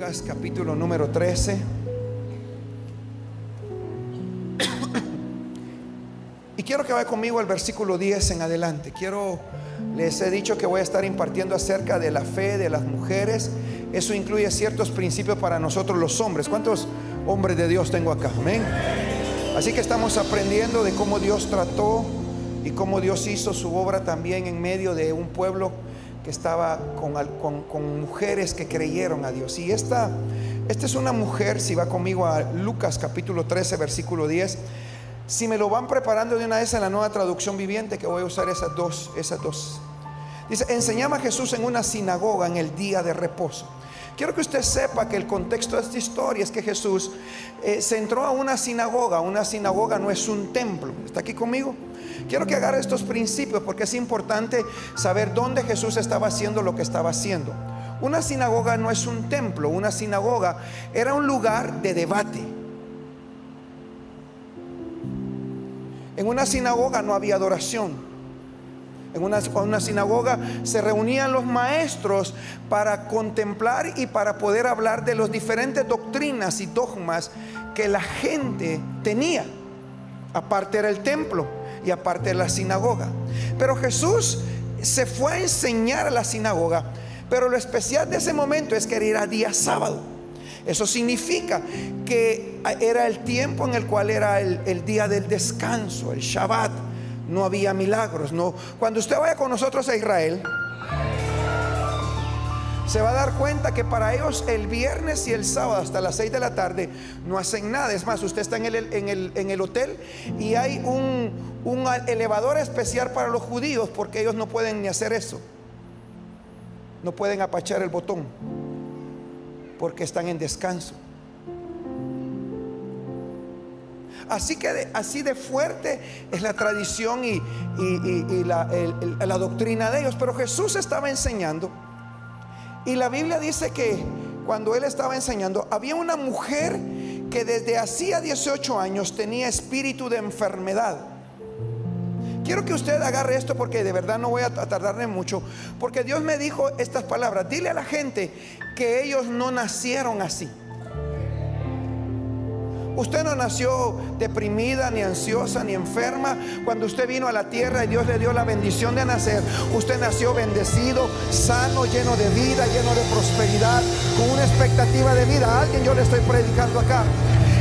Capítulo número 13. Y quiero que vaya conmigo al versículo 10 en adelante. Quiero, les he dicho que voy a estar impartiendo acerca de la fe de las mujeres. Eso incluye ciertos principios para nosotros los hombres. ¿Cuántos hombres de Dios tengo acá? Amén. Así que estamos aprendiendo de cómo Dios trató y cómo Dios hizo su obra también en medio de un pueblo que estaba con, mujeres que creyeron a Dios. Y esta, esta es una mujer, si va conmigo a Lucas capítulo 13, versículo 10, si me lo van preparando de una vez en la nueva traducción viviente, que voy a usar esas dos, esas dos. Dice, enseñaba a Jesús en una sinagoga en el día de reposo. Quiero que usted sepa que el contexto de esta historia es que Jesús eh, se entró a una sinagoga. Una sinagoga no es un templo. ¿Está aquí conmigo? Quiero que agarre estos principios porque es importante saber dónde Jesús estaba haciendo lo que estaba haciendo. Una sinagoga no es un templo, una sinagoga era un lugar de debate. En una sinagoga no había adoración. En una, una, sinagoga se reunían los maestros para contemplar y para poder hablar de las diferentes doctrinas y dogmas que la gente tenía. Aparte era el templo y aparte la sinagoga. Pero Jesús se fue a enseñar a la sinagoga, pero lo especial de ese momento es que era día sábado. Eso significa que era el tiempo en el cual era el, el día del descanso, el Shabbat. No había milagros. No. Cuando usted vaya con nosotros a Israel, se va a dar cuenta que para ellos el viernes y el sábado hasta las 6 de la tarde no hacen nada. Es más, usted está en el, en el, hotel y hay un, un elevador especial para los judíos porque ellos no pueden ni hacer eso. No pueden apachar el botón porque están en descanso. Así que así de fuerte es la tradición y, la, la doctrina de ellos. Pero Jesús estaba enseñando y la Biblia dice que cuando él estaba enseñando, había una mujer que desde hacía 18 años tenía espíritu de enfermedad. Quiero que usted agarre esto porque de verdad no voy a tardarme mucho, porque Dios me dijo estas palabras, dile a la gente que ellos no nacieron así. Usted no nació deprimida, ni ansiosa, ni enferma. Cuando usted vino a la tierra y Dios le dio la bendición de nacer, usted nació bendecido, sano, lleno de vida, lleno de prosperidad, con una expectativa de vida. A alguien yo le estoy predicando acá.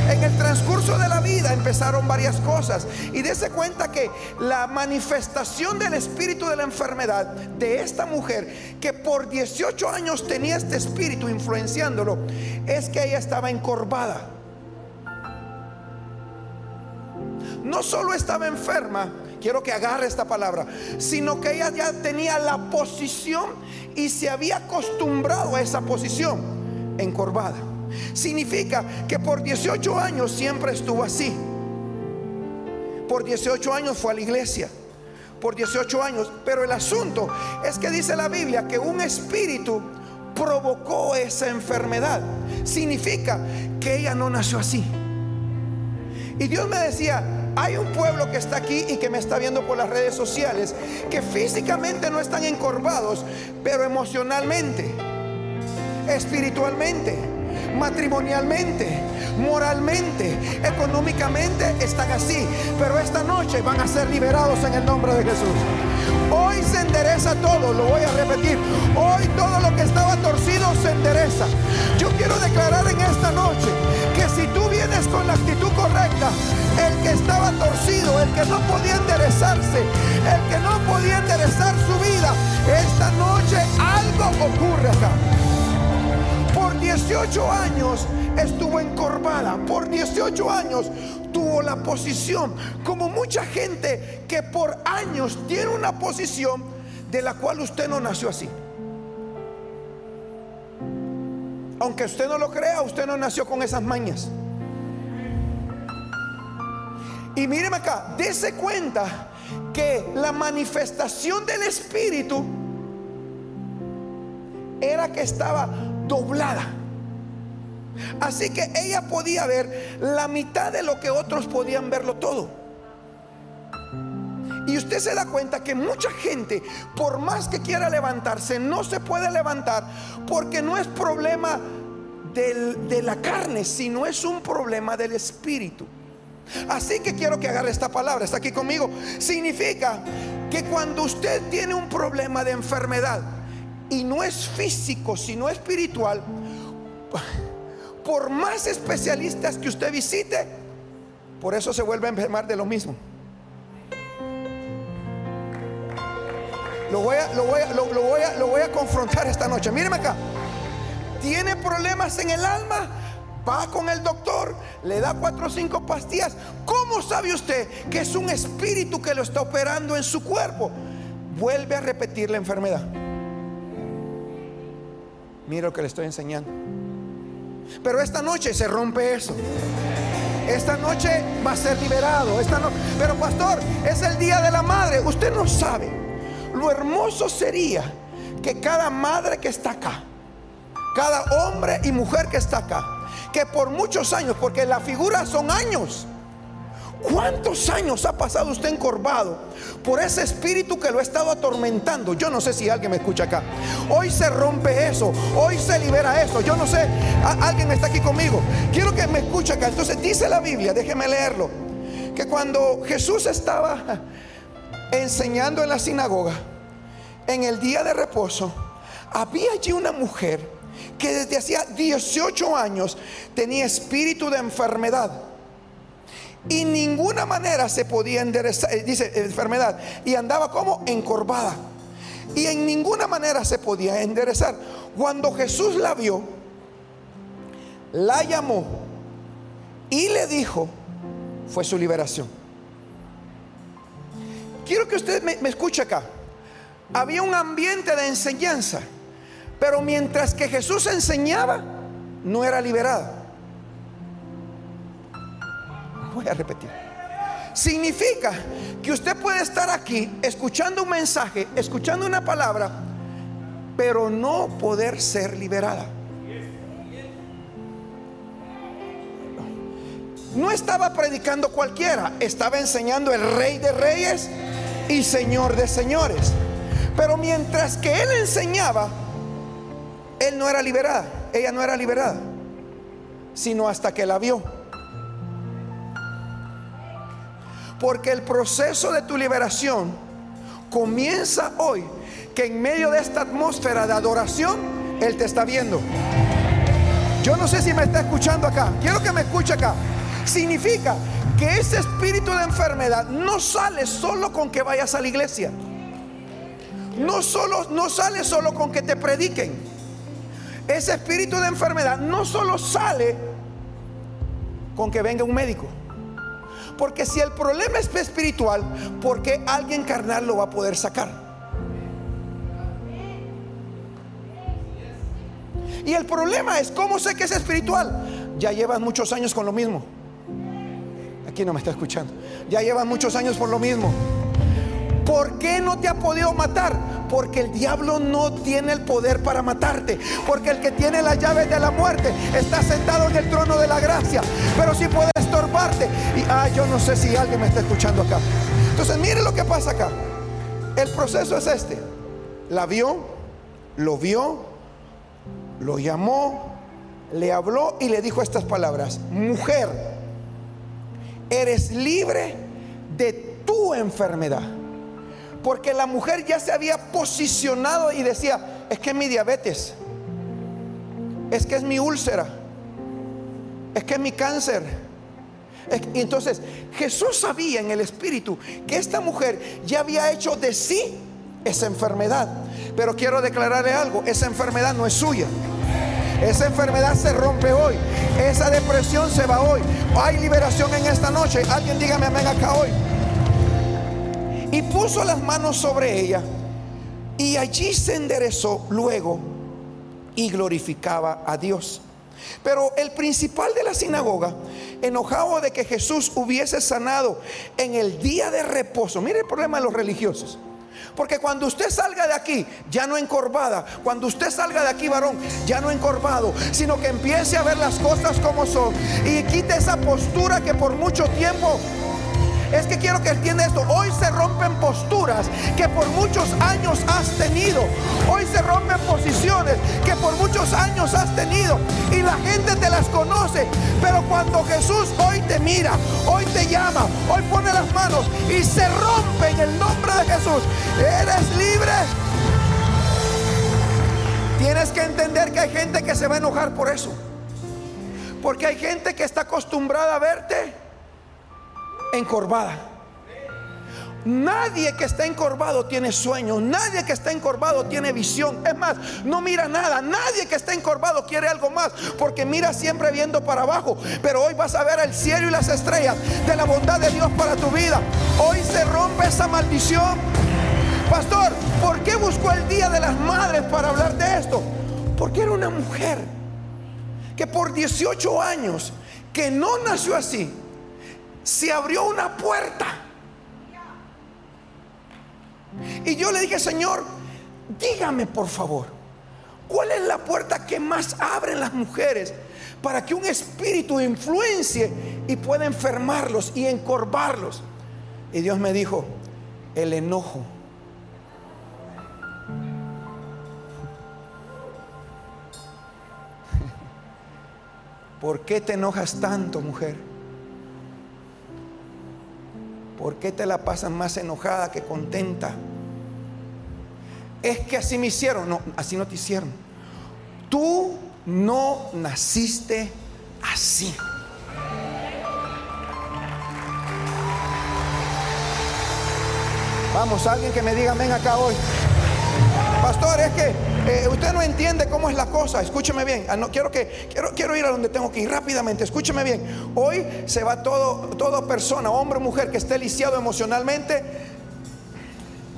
En el transcurso de la vida empezaron varias cosas y dése cuenta que la manifestación del espíritu de la enfermedad de esta mujer, que por 18 años tenía este espíritu influenciándolo, es que ella estaba encorvada. no solo estaba enferma, quiero que agarre esta palabra, sino que ella ya tenía la posición y se había acostumbrado a esa posición encorvada. Significa que por 18 años siempre estuvo así. Por 18 años fue a la iglesia. Por 18 años. Pero el asunto es que dice la Biblia que un espíritu provocó esa enfermedad. Significa que ella no nació así. Y Dios me decía, hay un pueblo que está aquí y que me está viendo por las redes sociales, que físicamente no están encorvados, pero emocionalmente, espiritualmente, matrimonialmente, moralmente, económicamente están así. Pero esta noche van a ser liberados en el nombre de Jesús. Hoy se endereza todo, lo voy a repetir. Hoy todo lo que estaba torcido se endereza. Yo quiero declarar en esta noche que si tú vienes con la actitud correcta, el que estaba torcido, el que no podía enderezarse, el que no podía enderezar su vida, esta noche algo ocurre acá. Por 18 años estuvo encorvada, por 18 años tuvo la posición, como mucha gente que por años tiene una posición de la cual usted no nació así. Aunque usted no lo crea, usted no nació con esas mañas. Y míreme acá, dése cuenta que la manifestación del Espíritu era que estaba doblada. Así que ella podía ver la mitad de lo que otros podían verlo todo. Y usted se da cuenta que mucha gente, por más que quiera levantarse, no se puede levantar porque no es problema de la carne, sino es un problema del espíritu. Así que quiero que agarre esta palabra, está aquí conmigo. Significa que cuando usted tiene un problema de enfermedad y no es físico, sino espiritual, por más especialistas que usted visite, por eso se vuelve a enfermar de lo mismo. Lo voy a, lo voy a, lo, voy a, lo voy a confrontar esta noche. Míreme acá. Tiene problemas en el alma. Va con el doctor, le da cuatro o cinco pastillas. ¿Cómo sabe usted que es un espíritu que lo está operando en su cuerpo? Vuelve a repetir la enfermedad. Mira lo que le estoy enseñando. Pero esta noche se rompe eso. Esta noche va a ser liberado. Esta no... Pero pastor, es el día de la madre. Usted no sabe. Lo hermoso sería que cada madre que está acá, cada hombre y mujer que está acá, que por muchos años, porque la figura son años, ¿Cuántos años ha pasado usted encorvado por ese espíritu que lo ha estado atormentando? Yo no sé si alguien me escucha acá. Hoy se rompe eso, hoy se libera eso. Yo no sé, alguien está aquí conmigo. Quiero que me escuche acá. Entonces dice la Biblia, déjeme leerlo, que cuando Jesús estaba enseñando en la sinagoga, en el día de reposo, había allí una mujer que desde hacía 18 años tenía espíritu de enfermedad y ninguna manera se podía enderezar, eh, dice enfermedad, y andaba como encorvada. Y en ninguna manera se podía enderezar. Cuando Jesús la vio, la llamó y le dijo, fue su liberación. Quiero que usted me, escuche acá. Había un ambiente de enseñanza, pero mientras que Jesús enseñaba, no era liberada. Voy a repetir. Significa que usted puede estar aquí escuchando un mensaje, escuchando una palabra, pero no poder ser liberada. No estaba predicando cualquiera, estaba enseñando el rey de reyes y señor de señores. Pero mientras que él enseñaba, él no era liberada, ella no era liberada, sino hasta que la vio. Porque el proceso de tu liberación comienza hoy, que en medio de esta atmósfera de adoración, Él te está viendo. Yo no sé si me está escuchando acá. Quiero que me escuche acá. Significa que ese espíritu de enfermedad no sale solo con que vayas a la iglesia. No, solo, no sale solo con que te prediquen. Ese espíritu de enfermedad no solo sale con que venga un médico. Porque si el problema es espiritual, ¿por qué alguien carnal lo va a poder sacar? Y el problema es, ¿cómo sé que es espiritual? Ya llevas muchos años con lo mismo. Aquí no me está escuchando. Ya llevas muchos años por lo mismo. ¿Por qué no te ha podido matar? Porque el diablo no tiene el poder para matarte. Porque el que tiene las llaves de la muerte está sentado en el trono de la gracia. Pero si puede estorbarte. Y ah, yo no sé si alguien me está escuchando acá. Entonces, mire lo que pasa acá. El proceso es este. La vio, lo vio, lo llamó, le habló y le dijo estas palabras. Mujer, eres libre de tu enfermedad. Porque la mujer ya se había posicionado y decía, es que es mi diabetes, es que es mi úlcera, es que es mi cáncer. Entonces Jesús sabía en el espíritu que esta mujer ya había hecho de sí esa enfermedad. Pero quiero declararle algo, esa enfermedad no es suya. Esa enfermedad se rompe hoy. Esa depresión se va hoy. Hay liberación en esta noche. Alguien dígame amén acá hoy y puso las manos sobre ella y allí se enderezó luego y glorificaba a Dios. Pero el principal de la sinagoga, enojado de que Jesús hubiese sanado en el día de reposo, mire el problema de los religiosos. Porque cuando usted salga de aquí, ya no encorvada, cuando usted salga de aquí, varón, ya no encorvado, sino que empiece a ver las cosas como son y quite esa postura que por mucho tiempo Es que quiero que entienda esto. Hoy se rompen posturas que por muchos años has tenido. Hoy se rompen posiciones que por muchos años has tenido. Y la gente te las conoce. Pero cuando Jesús hoy te mira, hoy te llama, hoy pone las manos y se rompe en el nombre de Jesús. Eres libre. Tienes que entender que hay gente que se va a enojar por eso. Porque hay gente que está acostumbrada a verte encorvada. Nadie que está encorvado tiene sueños, nadie que está encorvado tiene visión. Es más, no mira nada, nadie que está encorvado quiere algo más, porque mira siempre viendo para abajo. Pero hoy vas a ver el cielo y las estrellas de la bondad de Dios para tu vida. Hoy se rompe esa maldición. Pastor, ¿por qué buscó el Día de las Madres para hablar de esto? Porque era una mujer que por 18 años, que no nació así, se abrió una puerta. Y yo le dije, Señor, dígame por favor, ¿cuál es la puerta que más abren las mujeres para que un espíritu influencie y pueda enfermarlos y encorvarlos? Y Dios me dijo, el enojo. ¿Por qué te enojas tanto, mujer? ¿Por qué te la pasas más enojada que contenta? Es que así me hicieron. No, así no te hicieron. Tú no naciste así. Vamos, alguien que me diga, ven acá hoy. Pastor, es que eh, usted no entiende cómo es la cosa. Escúcheme bien. Ah, no, quiero, que, quiero, quiero ir a donde tengo que ir rápidamente. Escúcheme bien. Hoy se va todo, toda persona, hombre o mujer que esté lisiado emocionalmente.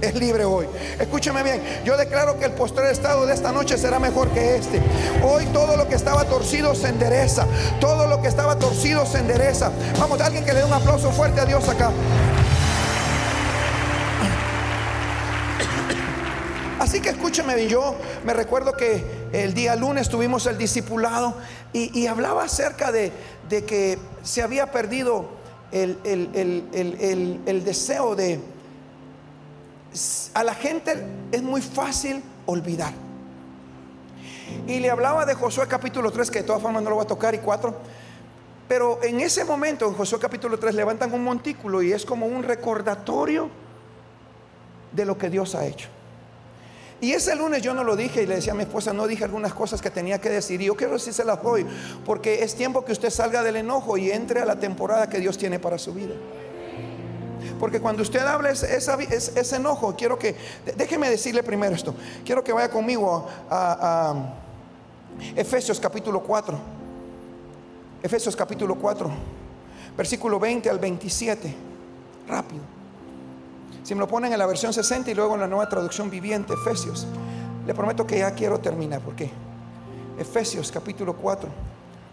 Es libre hoy. Escúcheme bien. Yo declaro que el posterior estado de esta noche será mejor que este. Hoy todo lo que estaba torcido se endereza. Todo lo que estaba torcido se endereza. Vamos, alguien que le dé un aplauso fuerte a Dios acá. Así que escúcheme, yo me recuerdo que el día lunes tuvimos el discipulado y, hablaba acerca de, que se había perdido el, el deseo de... A la gente es muy fácil olvidar. Y le hablaba de Josué capítulo 3, que de todas formas no lo voy a tocar, y 4. Pero en ese momento, en Josué capítulo 3, levantan un montículo y es como un recordatorio de lo que Dios ha hecho. Y ese lunes yo no lo dije y le decía a mi esposa, no dije algunas cosas que tenía que decir. Y yo quiero las hoy, porque es tiempo que usted salga del enojo y entre a la temporada que Dios tiene para su vida. Porque cuando usted habla ese, ese, enojo, quiero que, déjeme decirle primero esto, quiero que vaya conmigo a, a Efesios capítulo 4. Efesios capítulo 4, versículo 20 al 27. Rápido. Si me lo ponen en la versión 60 y luego en la nueva traducción viviente, Efesios, le prometo que ya quiero terminar. ¿Por qué? Efesios capítulo 4.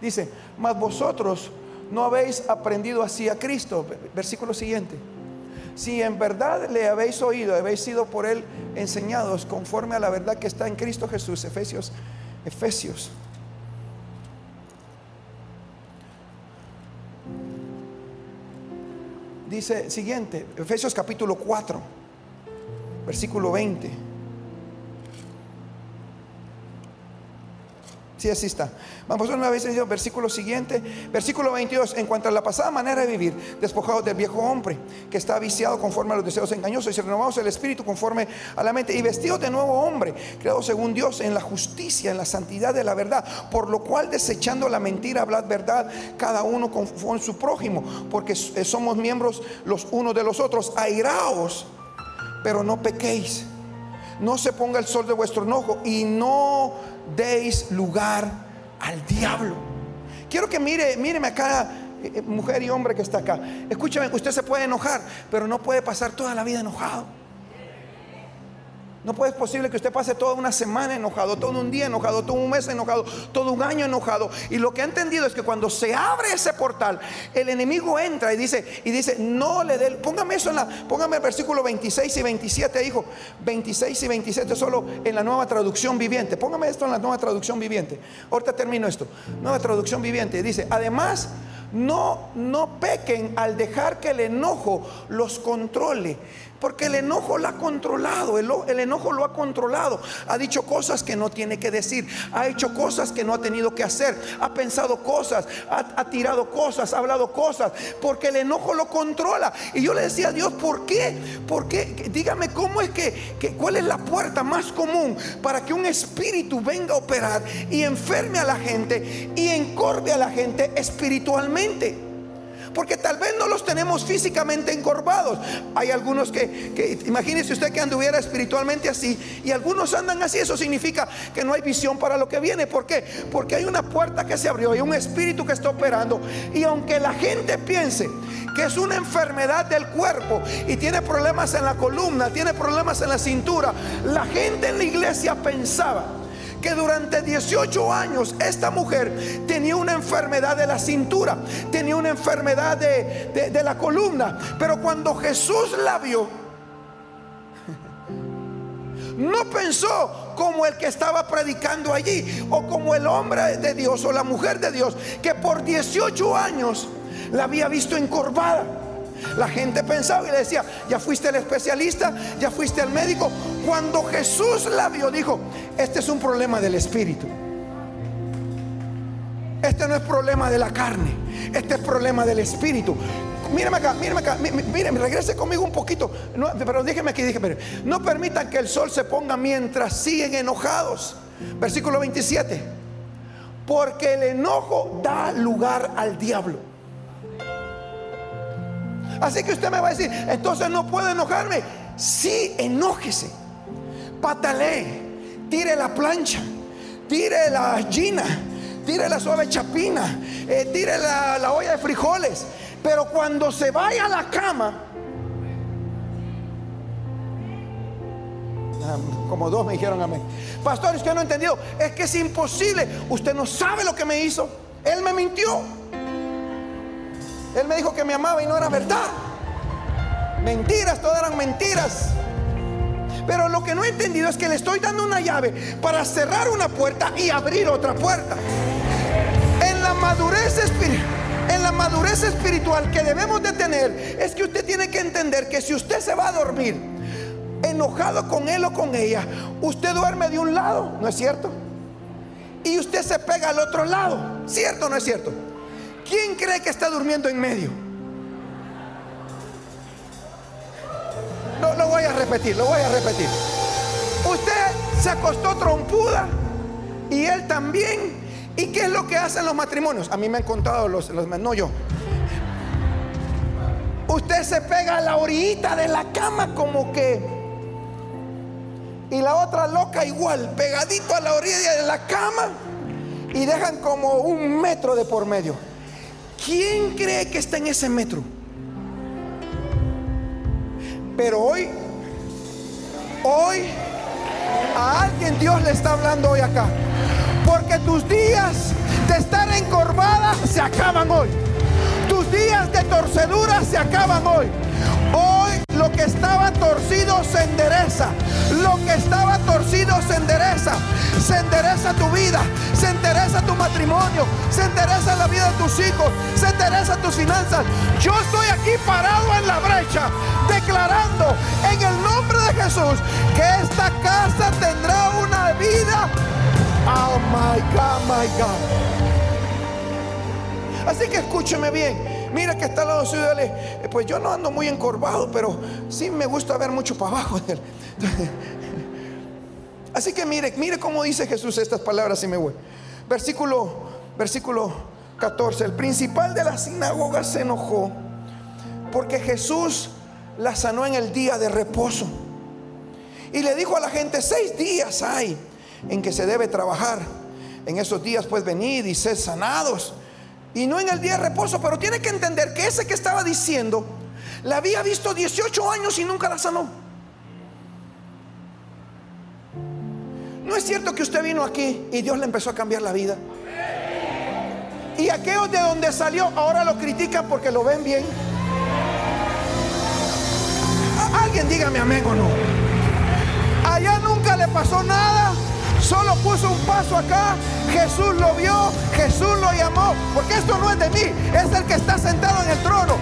Dice, mas vosotros no habéis aprendido así a Cristo. Versículo siguiente. Si en verdad le habéis oído, habéis sido por él enseñados conforme a la verdad que está en Cristo Jesús. Efesios, Efesios dice siguiente, Efesios capítulo 4, versículo 20. Sí, así está. Vamos a una vez el versículo siguiente, versículo 22. En cuanto a la pasada manera de vivir, despojados del viejo hombre que está viciado conforme a los deseos engañosos y renovados el espíritu conforme a la mente y vestidos de nuevo hombre, creado según Dios en la justicia, en la santidad de la verdad. Por lo cual, desechando la mentira, hablad verdad cada uno con su prójimo, porque somos miembros los unos de los otros. Airaos, pero no pequéis. No se ponga el sol de vuestro enojo y no deis lugar al diablo. Quiero que mire, míreme acá, eh, eh, mujer y hombre que está acá. Escúcheme, usted se puede enojar, pero no puede pasar toda la vida enojado. No puede ser posible que usted pase toda una semana enojado, todo un día enojado, todo un mes enojado, todo un año enojado. Y lo que ha entendido es que cuando se abre ese portal, el enemigo entra y dice, y dice, no le dé, póngame eso en la, póngame el versículo 26 y 27, hijo, 26 y 27 solo en la nueva traducción viviente. Póngame esto en la nueva traducción viviente. Ahorita termino esto. Nueva traducción viviente. Dice, además, no, no pequen al dejar que el enojo los controle. Porque el enojo lo ha controlado, el, enojo lo ha controlado. Ha dicho cosas que no tiene que decir, ha hecho cosas que no ha tenido que hacer, ha pensado cosas, ha, tirado cosas, ha hablado cosas, porque el enojo lo controla. Y yo le decía a Dios, ¿por qué? ¿Por qué? Dígame cómo es que, que cuál es la puerta más común para que un espíritu venga a operar y enferme a la gente y encorve a la gente espiritualmente. Porque tal vez no los tenemos físicamente encorvados. Hay algunos que, imagínese usted que anduviera espiritualmente así. Y algunos andan así. Eso significa que no hay visión para lo que viene. ¿Por qué? Porque hay una puerta que se abrió. Hay un espíritu que está operando. Y aunque la gente piense que es una enfermedad del cuerpo y tiene problemas en la columna, tiene problemas en la cintura, la gente en la iglesia pensaba que durante 18 años esta mujer tenía una enfermedad de la cintura, tenía una enfermedad de, de, la columna. Pero cuando Jesús la vio, no pensó como el que estaba predicando allí o como el hombre de Dios o la mujer de Dios que por 18 años la había visto encorvada. La gente pensaba y le decía, ya fuiste el especialista, ya fuiste el médico. Cuando Jesús la vio, dijo, este es un problema del espíritu. Este no es problema de la carne, este es problema del espíritu. Mírame acá, mírame acá, mírame, regrese conmigo un poquito. Pero déjeme aquí. No permitan que el sol se ponga mientras siguen enojados. Versículo 27. Porque el enojo da lugar al diablo. Así que usted me va a decir, entonces no puedo enojarme. Sí, enójese. Patalee, tire la plancha, tire la gina, tire la suave chapina, eh, tire la, la olla de frijoles. Pero cuando se vaya a la cama, como dos me dijeron a mí, pastor, es que no he entendido, es que es imposible, usted no sabe lo que me hizo, él me mintió. Él me dijo que me amaba y no era verdad. Mentiras, todas eran mentiras. Pero lo que no he entendido es que le estoy dando una llave para cerrar una puerta y abrir otra puerta. En la madurez espiritual. Que debemos de tener es que usted tiene que entender que si usted se va a dormir enojado con él o con ella, usted duerme de un lado, ¿no es cierto? Y usted se pega al otro lado, ¿cierto o no es cierto? ¿Quién cree que está durmiendo en medio? No, lo voy a repetir, lo voy a repetir. Usted se acostó trompuda y él también. ¿Y qué es lo que hacen los matrimonios? A mí me han contado los, los no yo. Usted se pega a la orillita de la cama como que y la otra loca igual, pegadito a la orilla de la cama y dejan como un metro de por medio. ¿Quién cree que está en ese metro? Pero hoy, hoy, a alguien Dios le está hablando hoy acá. Porque tus días de estar encorvada se acaban hoy. Tus días de torcedura se acaban hoy. Hoy que estaba torcido se endereza. Lo que estaba torcido se endereza. Se endereza tu vida. Se endereza tu matrimonio. Se endereza la vida de tus hijos. Se endereza tus finanzas. Yo estoy aquí parado en la brecha. Declarando en el nombre de Jesús que esta casa tendrá una vida. Oh my God, my God. Así que escúcheme bien. Mira que está al lado suyo, eh, pues yo no ando muy encorvado, pero sí me gusta ver mucho para abajo. Así que mire, mire cómo dice Jesús estas palabras y me voy. Versículo, versículo 14. El principal de la sinagoga se enojó porque Jesús la sanó en el día de reposo. Y le dijo a la gente, seis días hay en que se debe trabajar. En esos días pues venid y sed sanados y no en el día de reposo, pero tiene que entender que ese que estaba diciendo la había visto 18 años y nunca la sanó. No es cierto que usted vino aquí y Dios le empezó a cambiar la vida. Y aquellos de donde salió ahora lo critican porque lo ven bien. Alguien dígame amén o no. Allá nunca le pasó nada Solo puso un paso acá, Jesús lo vio, Jesús lo llamó, porque esto no es de mí, es el que está sentado en el trono.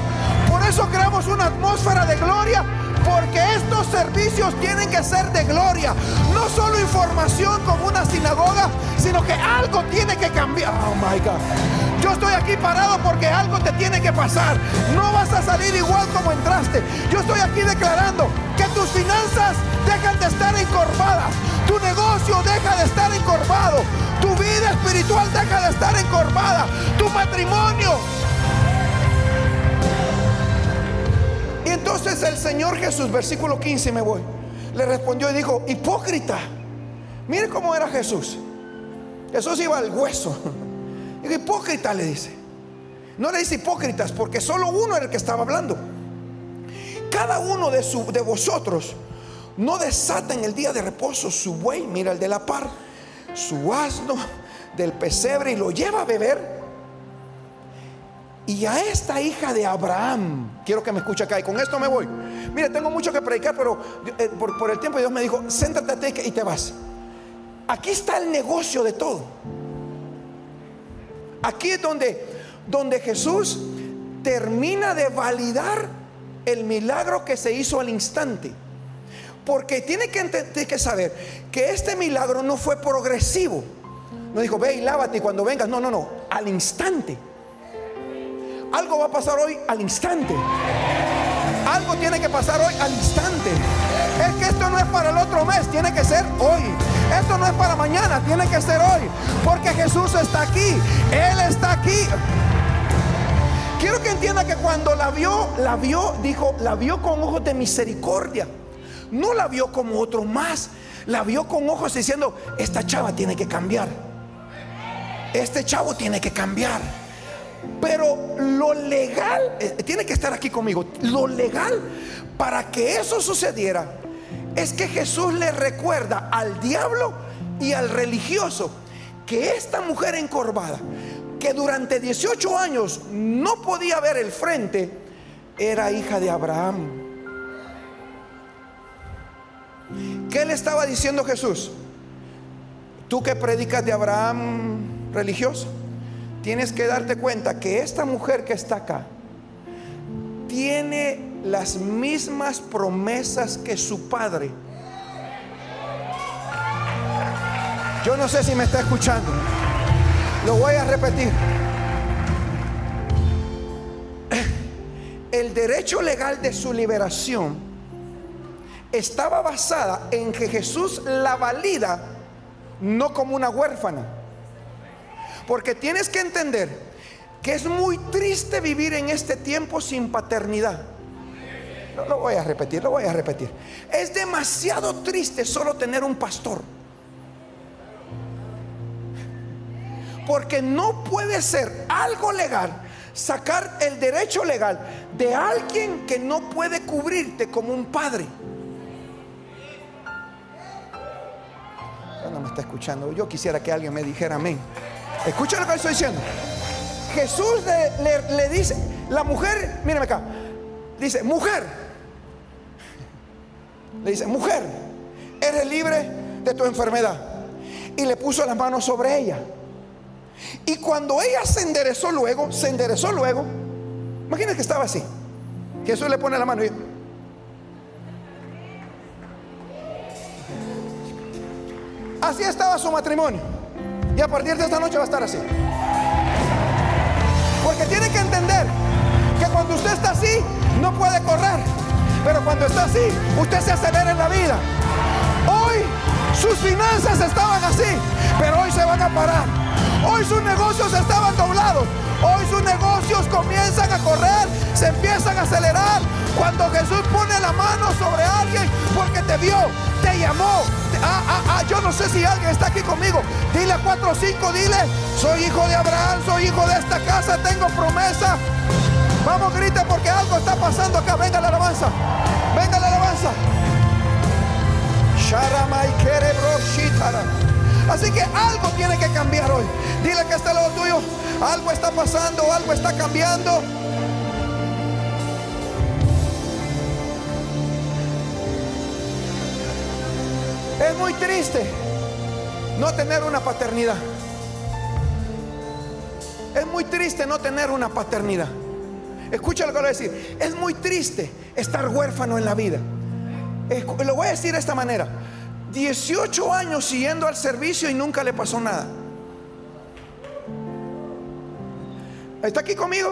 Por eso creamos una atmósfera de gloria, porque estos servicios tienen que ser de gloria. No solo información como una sinagoga, sino que algo tiene que cambiar. Oh my God. Yo estoy aquí parado porque algo te tiene que pasar. No vas a salir igual como entraste. Yo estoy aquí declarando que tus finanzas dejan de estar encorvadas. Tu negocio deja de estar encorvado. Tu vida espiritual deja de estar encorvada. Tu matrimonio. Entonces el Señor Jesús, versículo 15, me voy, le respondió y dijo, hipócrita. Mire cómo era Jesús. Jesús iba al hueso. Y hipócrita le dice. No le dice hipócritas porque solo uno era el que estaba hablando. Cada uno de, su, de vosotros no desata en el día de reposo su buey, mira el de la par, su asno del pesebre y lo lleva a beber. Y a esta hija de Abraham, quiero que me escuche acá y con esto me voy. Mire, tengo mucho que predicar, pero eh, por, el tiempo Dios me dijo, siéntate y te vas. Aquí está el negocio de todo. Aquí es donde, donde Jesús termina de validar el milagro que se hizo al instante. Porque tiene que, tiene que saber que este milagro no fue progresivo. No dijo, ve y lávate y cuando vengas. No, no, no. Al instante. Algo va a pasar hoy al instante. Algo tiene que pasar hoy al instante. Es que esto no es para el otro mes, tiene que ser hoy. Esto no es para mañana, tiene que ser hoy. Porque Jesús está aquí. Él está aquí. Quiero que entienda que cuando la vio, la vio, dijo, la vio con ojos de misericordia. No la vio como otro más. La vio con ojos diciendo, esta chava tiene que cambiar. Este chavo tiene que cambiar. Pero lo legal, eh, tiene que estar aquí conmigo, lo legal para que eso sucediera es que Jesús le recuerda al diablo y al religioso que esta mujer encorvada, que durante 18 años no podía ver el frente, era hija de Abraham. ¿Qué le estaba diciendo Jesús? Tú que predicas de Abraham religioso, tienes que darte cuenta que esta mujer que está acá tiene las mismas promesas que su padre. Yo no sé si me está escuchando. Lo voy a repetir. El derecho legal de su liberación estaba basada en que Jesús la valida no como una huérfana. Porque tienes que entender que es muy triste vivir en este tiempo sin paternidad. Lo, voy a repetir, lo voy a repetir. Es demasiado triste solo tener un pastor. Porque no puede ser algo legal sacar el derecho legal de alguien que no puede cubrirte como un padre. no me está escuchando. Yo quisiera que alguien me dijera amén. Escucha lo que estoy diciendo. Jesús le, dice, la mujer, mírame acá, dice, mujer, le dice, mujer, eres libre de tu enfermedad. Y le puso las manos sobre ella. Y cuando ella se enderezó luego, se enderezó luego, imagínate que estaba así. Jesús le pone la mano y así estaba su matrimonio. Y a partir de esta noche va a estar así. Porque tiene que entender que cuando usted está así, no puede correr. Pero cuando está así, usted se acelera en la vida. Hoy sus finanzas estaban así, pero hoy se van a parar. Hoy sus negocios estaban doblados. Hoy sus negocios comienzan a correr, se empiezan a acelerar. Cuando Jesús pone la mano sobre alguien porque te vio, te llamó. Ah, ah, ah, yo no sé si alguien está aquí conmigo. Dile a 4 o 5, dile, soy hijo de Abraham, soy hijo de esta casa, tengo promesa. Vamos, grite porque algo está pasando acá. Venga la alabanza. Venga la alabanza. Así que algo tiene que cambiar hoy. Dile que está lo tuyo. Algo está pasando, algo está cambiando. Es muy triste no tener una paternidad. Es muy triste no tener una paternidad. Escucha lo que voy a decir. Es muy triste estar huérfano en la vida. Lo voy a decir de esta manera. 18 años siguiendo al servicio y nunca le pasó nada. ¿Está aquí conmigo?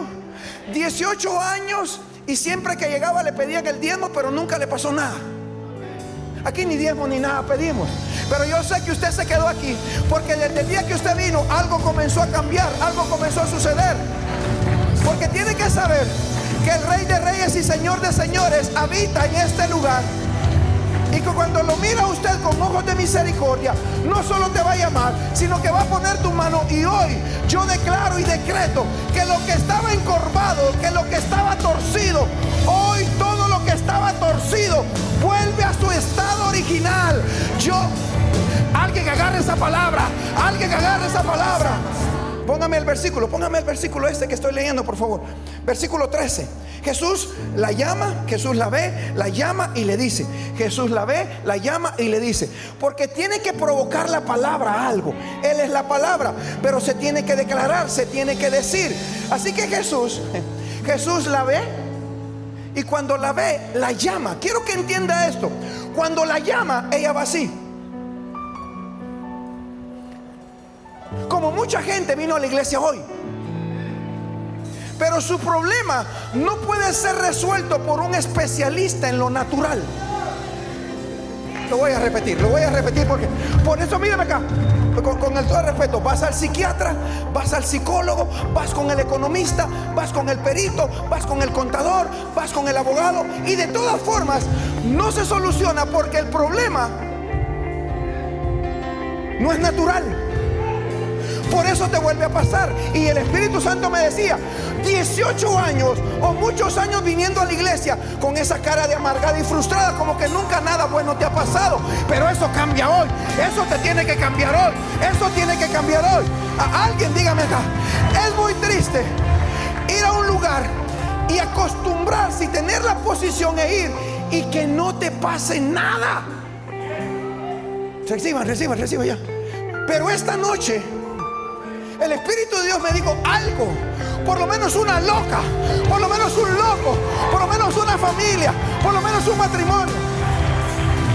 18 años y siempre que llegaba le pedían el diezmo, pero nunca le pasó nada. Aquí ni diezmo ni nada pedimos. Pero yo sé que usted se quedó aquí porque desde el día que usted vino algo comenzó a cambiar, algo comenzó a suceder. Porque tiene que saber que el Rey de Reyes y Señor de Señores habita en este lugar. Y que cuando lo mira usted con ojos de misericordia, no solo te va a llamar, sino que va a poner tu mano. Y hoy yo declaro y decreto que lo que estaba encorvado, que lo que estaba torcido, hoy todo lo que estaba torcido vuelve a su estado original. Yo, alguien agarre esa palabra, alguien agarre esa palabra. Póngame el versículo, póngame el versículo este que estoy leyendo, por favor. Versículo 13. Jesús la llama, Jesús la ve, la llama y le dice. Jesús la ve, la llama y le dice. Porque tiene que provocar la palabra algo. Él es la palabra, pero se tiene que declarar, se tiene que decir. Así que Jesús, Jesús la ve y cuando la ve, la llama. Quiero que entienda esto. Cuando la llama, ella va así. Como mucha gente vino a la iglesia hoy. Pero su problema no puede ser resuelto por un especialista en lo natural. Lo voy a repetir, lo voy a repetir porque por eso mírame acá. Con, el todo respeto, vas al psiquiatra, vas al psicólogo, vas con el economista, vas con el perito, vas con el contador, vas con el abogado y de todas formas no se soluciona porque el problema no es natural. Por eso te vuelve a pasar. Y el Espíritu Santo me decía, 18 años o muchos años viniendo a la iglesia con esa cara de amargada y frustrada, como que nunca nada bueno te ha pasado. Pero eso cambia hoy. Eso te tiene que cambiar hoy. Eso tiene que cambiar hoy. A alguien dígame acá, es muy triste ir a un lugar y acostumbrarse y tener la posición e ir y que no te pase nada. Reciban, reciban, reciban ya. Pero esta noche el Espíritu de Dios me dijo algo. Por lo menos una loca, por lo menos un loco, por lo menos una familia, por lo menos un matrimonio.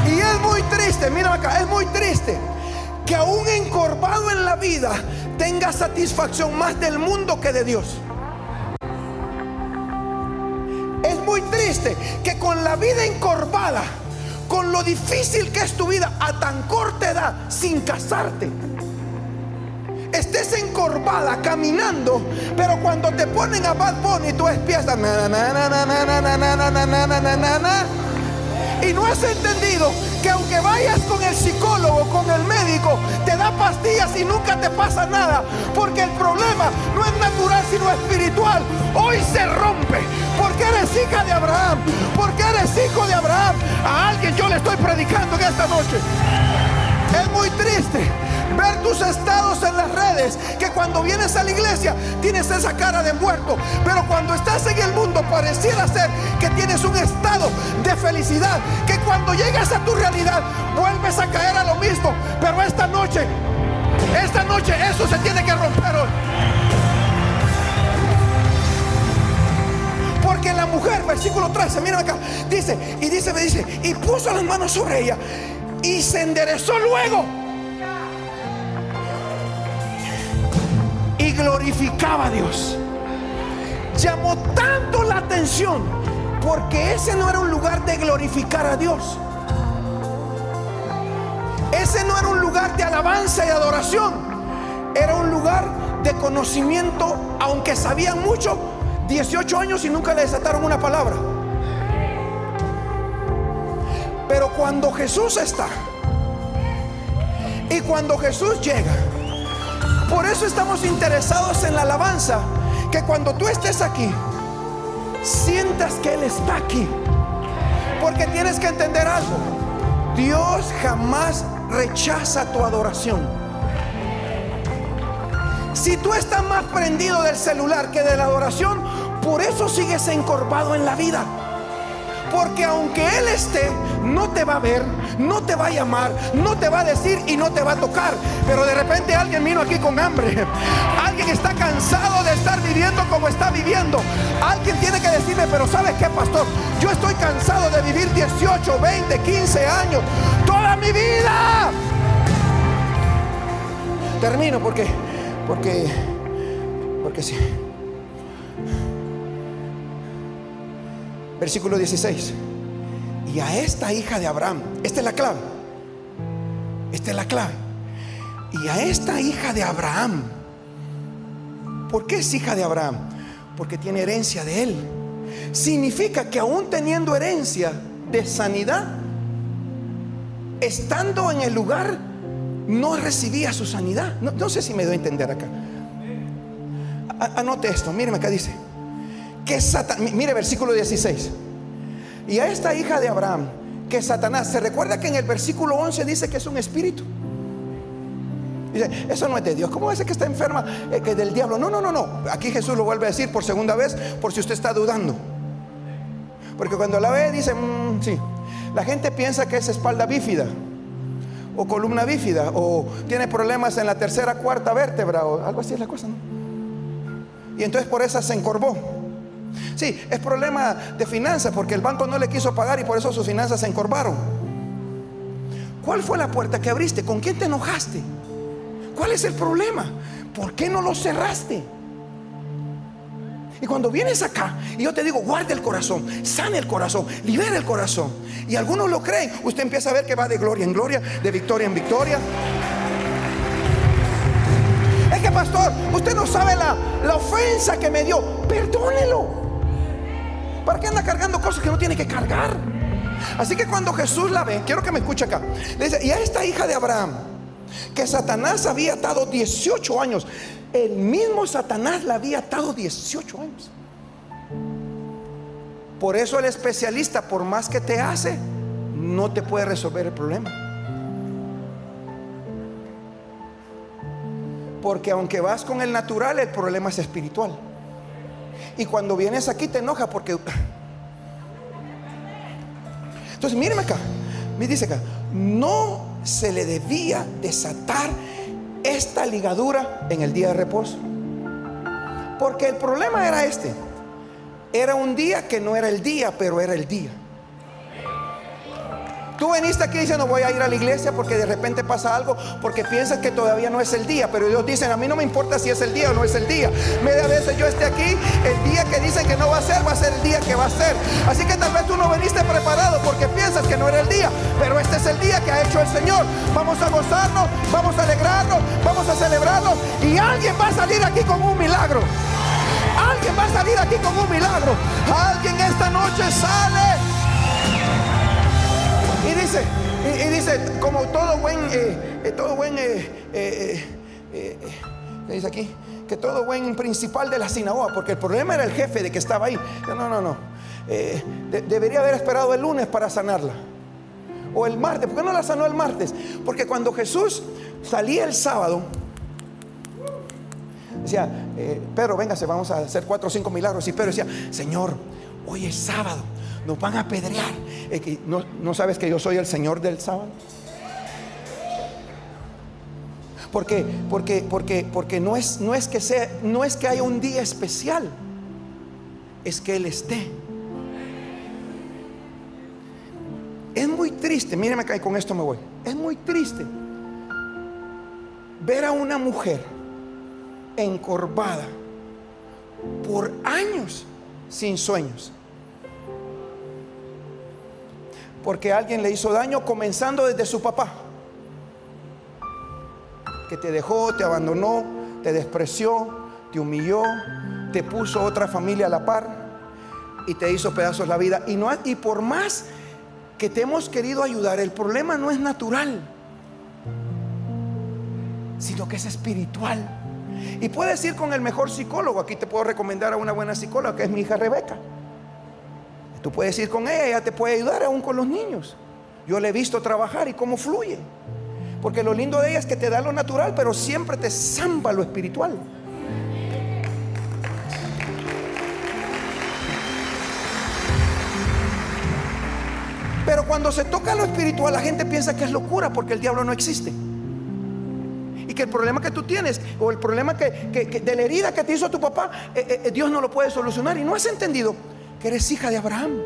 Y es muy triste, mira acá, es muy triste que aún encorvado en la vida tenga satisfacción más del mundo que de Dios. Es muy triste que con la vida encorvada, con lo difícil que es tu vida a tan corta edad, sin casarte, estés encorvada caminando, pero cuando te ponen a Bad Bunny tú empiezas y no has entendido que aunque vayas con el psicólogo, con el médico, te da pastillas y nunca te pasa nada, porque el problema no es natural sino espiritual. Hoy se rompe, porque eres hija de Abraham, porque eres hijo de Abraham. A alguien yo le estoy predicando en esta noche. Es muy triste ver tus estados en las redes, que cuando vienes a la iglesia tienes esa cara de muerto, pero cuando estás en el mundo pareciera ser que tienes un estado de felicidad, que cuando llegas a tu realidad vuelves a caer a lo mismo, pero esta noche, esta noche eso se tiene que romper hoy. Porque la mujer, versículo 13, mira acá, dice, y dice, me dice, y puso las manos sobre ella y se enderezó luego. Glorificaba a Dios. Llamó tanto la atención porque ese no era un lugar de glorificar a Dios. Ese no era un lugar de alabanza y adoración. Era un lugar de conocimiento, aunque sabían mucho, 18 años y nunca le desataron una palabra. Pero cuando Jesús está y cuando Jesús llega, por eso estamos interesados en la alabanza. Que cuando tú estés aquí, sientas que Él está aquí. Porque tienes que entender algo. Dios jamás rechaza tu adoración. Si tú estás más prendido del celular que de la adoración, por eso sigues encorvado en la vida. Porque aunque Él esté, no te va a ver, no te va a llamar, no te va a decir y no te va a tocar. Pero de repente alguien vino aquí con hambre. Alguien está cansado de estar viviendo como está viviendo. Alguien tiene que decirme, pero ¿sabes qué, pastor? Yo estoy cansado de vivir 18, 20, 15 años, toda mi vida. Termino porque, porque, porque sí. Versículo 16. Y a esta hija de Abraham, esta es la clave. Esta es la clave. Y a esta hija de Abraham, ¿por qué es hija de Abraham? Porque tiene herencia de él. Significa que aún teniendo herencia de sanidad, estando en el lugar, no recibía su sanidad. No, sé si me doy a entender acá. Anote esto, míreme acá dice mire versículo 16. Y a esta hija de Abraham, que Satanás, se recuerda que en el versículo 11 dice que es un espíritu. Dice, eso no es de Dios. ¿Cómo es que está enferma? Eh, que del diablo. No, no, no, no. Aquí Jesús lo vuelve a decir por segunda vez, por si usted está dudando. Porque cuando la ve, dice, mm, sí. La gente piensa que es espalda bífida, o columna bífida, o tiene problemas en la tercera, cuarta vértebra, o algo así es la cosa. Y entonces por esa se encorvó. Sí, es problema de finanzas porque el banco no le quiso pagar y por eso sus finanzas se encorvaron. ¿Cuál fue la puerta que abriste? ¿Con quién te enojaste? ¿Cuál es el problema? ¿Por qué no lo cerraste? Y cuando vienes acá y yo te digo, guarde el corazón, sane el corazón, libera el corazón. Y algunos lo creen, usted empieza a ver que va de gloria en gloria, de victoria en victoria. Que pastor, usted no sabe la, la ofensa que me dio. Perdónelo. ¿Para qué anda cargando cosas que no tiene que cargar? Así que cuando Jesús la ve, quiero que me escuche acá. Dice, y a esta hija de Abraham, que Satanás había atado 18 años, el mismo Satanás la había atado 18 años. Por eso el especialista, por más que te hace, no te puede resolver el problema. Porque aunque vas con el natural, el problema es espiritual. Y cuando vienes aquí te enoja porque... Entonces, míreme acá. Me dice acá, no se le debía desatar esta ligadura en el día de reposo. Porque el problema era este. Era un día que no era el día, pero era el día. Tú veniste aquí diciendo voy a ir a la iglesia porque de repente pasa algo, porque piensas que todavía no es el día, pero Dios dice, a mí no me importa si es el día o no es el día. Media veces yo esté aquí, el día que dicen que no va a ser, va a ser el día que va a ser. Así que tal vez tú no veniste preparado porque piensas que no era el día, pero este es el día que ha hecho el Señor. Vamos a gozarnos, vamos a alegrarnos, vamos a celebrarnos y alguien va a salir aquí con un milagro. Alguien va a salir aquí con un milagro. Alguien esta noche sale y dice, y, dice, como todo buen, eh, eh, todo buen, eh, dice aquí? Que todo buen principal de la sinagoga, porque el problema era el jefe de que estaba ahí. No, no, no. debería haber esperado el lunes para sanarla. O el martes. ¿Por qué no la sanó el martes? Porque cuando Jesús salía el sábado, decía, Pero véngase, vamos a hacer cuatro o cinco milagros. Y Pedro decía, Señor, hoy es sábado nos van a apedrear. ¿No, ¿No sabes que yo soy el Señor del sábado? Porque, porque, porque, porque no es, no es que sea, no es que haya un día especial, es que Él esté. Es muy triste, míreme acá y con esto me voy. Es muy triste ver a una mujer encorvada por años sin sueños porque alguien le hizo daño comenzando desde su papá, que te dejó, te abandonó, te despreció, te humilló, te puso otra familia a la par y te hizo pedazos la vida. Y, no, y por más que te hemos querido ayudar, el problema no es natural, sino que es espiritual. Y puedes ir con el mejor psicólogo. Aquí te puedo recomendar a una buena psicóloga, que es mi hija Rebeca. Tú puedes ir con ella, ella te puede ayudar aún con los niños. Yo le he visto trabajar y cómo fluye. Porque lo lindo de ella es que te da lo natural, pero siempre te zamba lo espiritual. cuando se toca lo espiritual, la gente piensa que es locura porque el diablo no existe. Y que el problema que tú tienes, o el problema que, de la herida que te hizo tu papá, eh, eh, Dios no lo puede solucionar. Y no has entendido que eres hija de Abraham.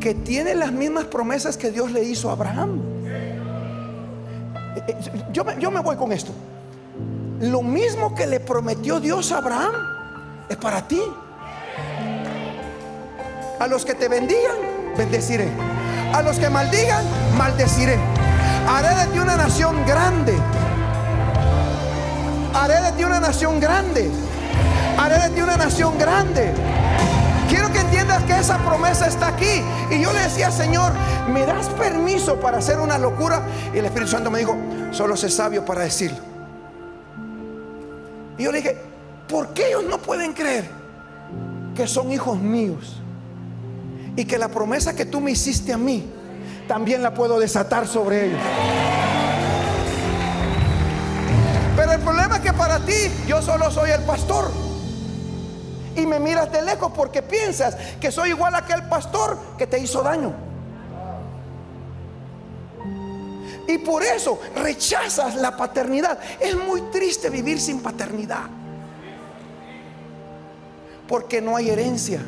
Que tiene las mismas promesas que Dios le hizo a Abraham. Eh, yo yo me voy con esto. Lo mismo que le prometió Dios a Abraham es para ti. A los que te bendigan, bendeciré. A los que maldigan, maldeciré. Haré de ti una nación grande. Haré de ti una nación grande. Haré de ti una nación grande. Entiendas que esa promesa está aquí. Y yo le decía, Señor, ¿me das permiso para hacer una locura? Y el Espíritu Santo me dijo, solo sé sabio para decirlo. Y yo le dije, ¿por qué ellos no pueden creer que son hijos míos? Y que la promesa que tú me hiciste a mí, también la puedo desatar sobre ellos. Pero el problema es que para ti yo solo soy el pastor. Y me miras de lejos porque piensas que soy igual a aquel pastor que te hizo daño. Y por eso rechazas la paternidad. Es muy triste vivir sin paternidad. Porque no hay herencia.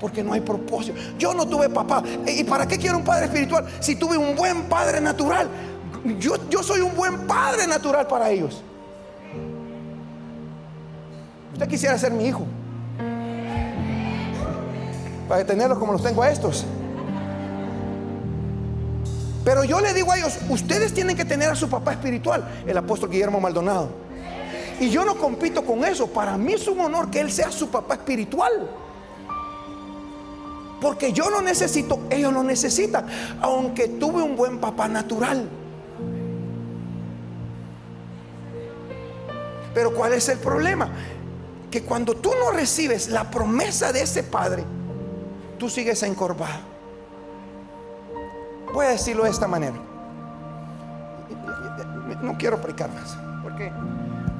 Porque no hay propósito. Yo no tuve papá. ¿Y para qué quiero un padre espiritual si tuve un buen padre natural? Yo, yo soy un buen padre natural para ellos. Usted quisiera ser mi hijo. Para tenerlos como los tengo a estos. Pero yo le digo a ellos, ustedes tienen que tener a su papá espiritual, el apóstol Guillermo Maldonado. Y yo no compito con eso. Para mí es un honor que él sea su papá espiritual. Porque yo lo necesito, ellos lo necesitan. Aunque tuve un buen papá natural. Pero ¿cuál es el problema? Que cuando tú no recibes la promesa de ese padre, tú sigues encorvado. Voy a decirlo de esta manera. No quiero predicar más. Porque,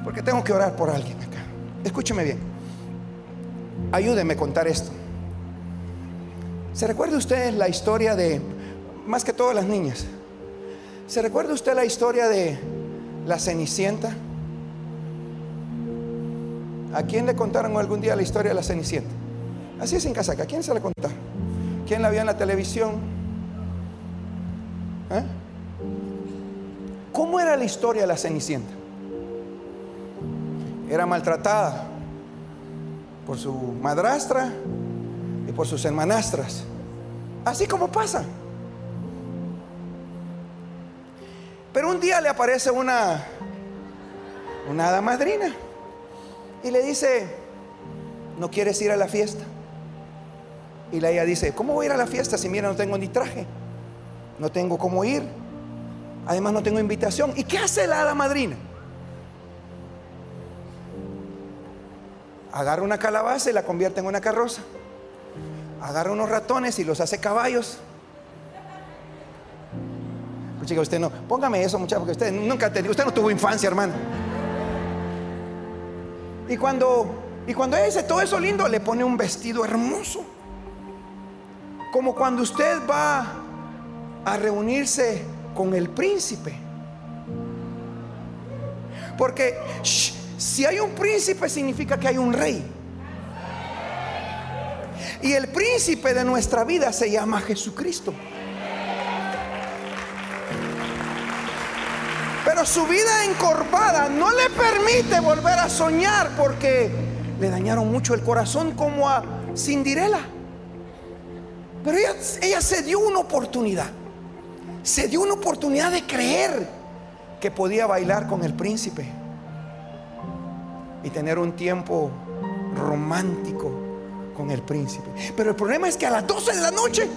porque tengo que orar por alguien acá. Escúcheme bien. Ayúdeme a contar esto. ¿Se recuerda usted la historia de, más que todas las niñas, ¿se recuerda usted la historia de la Cenicienta? ¿A quién le contaron algún día la historia de la Cenicienta? Así es en casa, ¿a quién se la contaron? ¿Quién la vio en la televisión? ¿Eh? ¿Cómo era la historia de la Cenicienta? Era maltratada por su madrastra y por sus hermanastras. Así como pasa. Pero un día le aparece una, una hada madrina y le dice, ¿no quieres ir a la fiesta? Y la ella dice, ¿cómo voy a ir a la fiesta si mira no tengo ni traje? no tengo cómo ir, además no tengo invitación. ¿Y qué hace la hada madrina? Agarra una calabaza y la convierte en una carroza. Agarra unos ratones y los hace caballos. Chica, usted no, póngame eso, muchacho, porque usted nunca usted no tuvo infancia, hermano. Y cuando, y cuando ella dice todo eso lindo, le pone un vestido hermoso. Como cuando usted va a reunirse con el príncipe. Porque si hay un príncipe significa que hay un rey. Y el príncipe de nuestra vida se llama Jesucristo. Pero su vida encorvada no le permite volver a soñar porque le dañaron mucho el corazón como a Cinderela. Pero ella, ella se dio una oportunidad se dio una oportunidad de creer que podía bailar con el príncipe y tener un tiempo romántico con el príncipe. Pero el problema es que a las 12 de la noche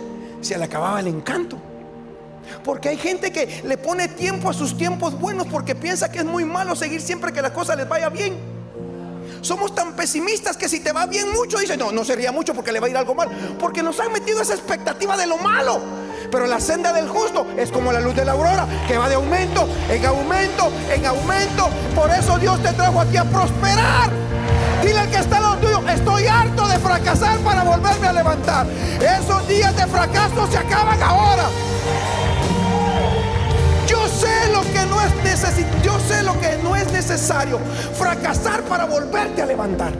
se le acababa el encanto. Porque hay gente que le pone tiempo a sus tiempos buenos porque piensa que es muy malo seguir siempre que las cosas les vaya bien. Somos tan pesimistas que si te va bien mucho, dicen, no, no sería mucho porque le va a ir algo mal. Porque nos han metido esa expectativa de lo malo. Pero la senda del justo es como la luz de la aurora, que va de aumento en aumento, en aumento. Por eso Dios te trajo aquí a prosperar. Dile al que está al lado tuyo, estoy harto de fracasar para volverme a levantar. Esos días de fracaso se acaban ahora. Yo sé lo que no es necesario, fracasar para volverte a levantar.